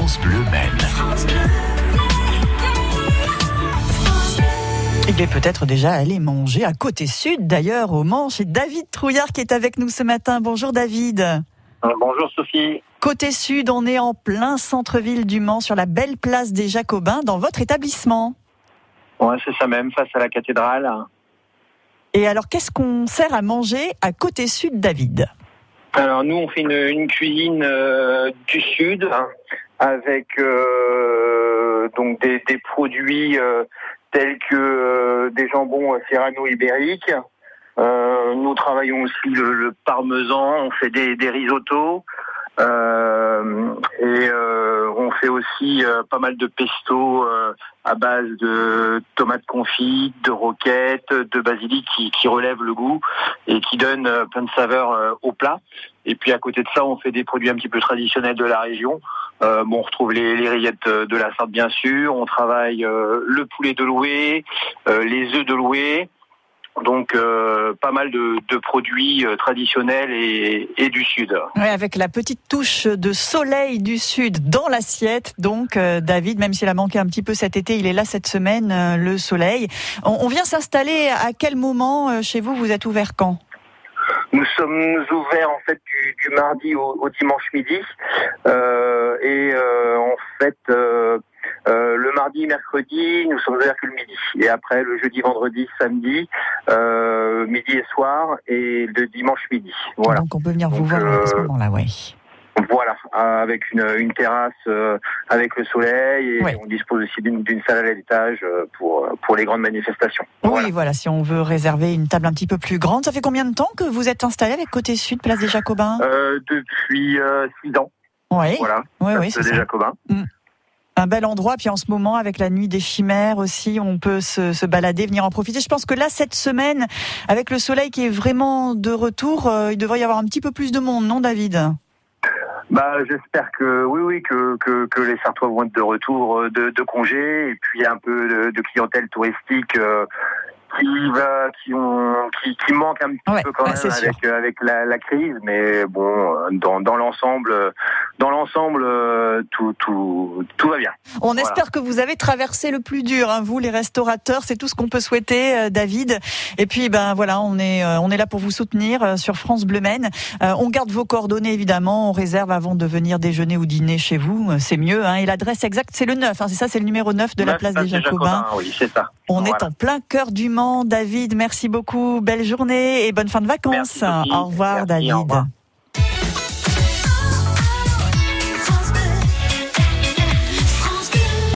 France Bleu Maine. Il est peut-être déjà allé manger à côté sud, d'ailleurs, au Mans, chez David Trouillard qui est avec nous ce matin. Bonjour David. Euh, Bonjour Sophie. Côté sud, on est en plein centre-ville du Mans, sur la belle place des Jacobins, dans votre établissement. Ouais, c'est ça même, face à la cathédrale. Et alors, qu'est-ce qu'on sert à manger à côté sud, David? Alors nous, on fait une, une cuisine euh, du sud hein, avec euh, donc des, des produits euh, tels que euh, des jambons serrano-ibériques. Euh, nous travaillons aussi le, le parmesan, on fait des, des risottos. Euh, et euh, on fait aussi euh, pas mal de pesto euh, à base de tomates confites, de roquettes, de basilic qui, qui relève le goût et qui donne euh, plein de saveurs euh, au plat. Et puis à côté de ça, on fait des produits un petit peu traditionnels de la région. Euh, bon, on retrouve les, les rillettes de la Sarthe bien sûr. On travaille euh, le poulet de loué, euh, les œufs de loué. Donc euh, pas mal de, produits euh, traditionnels et, du sud. Ouais, avec la petite touche de soleil du sud dans l'assiette. Donc, euh, David, même s'il a manqué un petit peu cet été, il est là cette semaine, euh, le soleil. On, on vient s'installer à quel moment euh, chez vous? Vous êtes ouvert quand? Nous sommes ouverts en fait du, du mardi au, au dimanche midi Euh, et euh, en fait euh, euh, le mardi, mercredi, nous sommes ouverts que le midi. Et après le jeudi, vendredi, samedi, euh, midi et soir et le dimanche midi. Voilà. Donc, on peut venir vous Donc, voir à ce euh, moment-là, ouais. Voilà, euh, avec une, une terrasse euh, avec le soleil et Ouais. on dispose aussi d'une salle à l'étage euh, pour pour les grandes manifestations. Voilà. Oui, voilà, si on veut réserver une table un petit peu plus grande. Ça fait combien de temps que vous êtes installé avec Côté Sud, Place des Jacobins? Euh, depuis euh, six ans, Oui, voilà. oui, oui, Place c'est des ça. Jacobins. Un bel endroit, puis en ce moment, avec la nuit des chimères aussi, on peut se, se balader, venir en profiter. Je pense que là, cette semaine, avec le soleil qui est vraiment de retour, euh, il devrait y avoir un petit peu plus de monde, non, David? Bah, j'espère que oui, oui, que, que, que les Sartois vont être de retour euh, de, de congé. Et puis un peu de, de clientèle touristique euh, qui va, qui ont, qui, qui manque un petit Ouais, peu quand même avec euh, avec la, la crise, mais bon, dans, dans l'ensemble, dans l'ensemble, euh, tout, tout, tout va bien. On Voilà. espère que vous avez traversé le plus dur, hein, vous, les restaurateurs. C'est tout ce qu'on peut souhaiter, euh, David. Et puis, ben voilà, on est, euh, on est là pour vous soutenir sur France Bleu Maine. On garde vos coordonnées, évidemment. On réserve avant de venir déjeuner ou dîner chez vous. C'est mieux. Hein. Et l'adresse exacte, c'est le 9. Hein, c'est ça, c'est le numéro 9 de la place des Jacobins. Oui, c'est ça. On Voilà. est en plein cœur du Mans. David, merci beaucoup. Belle journée et bonne fin de vacances. Merci. Au revoir, Merci, David. au revoir.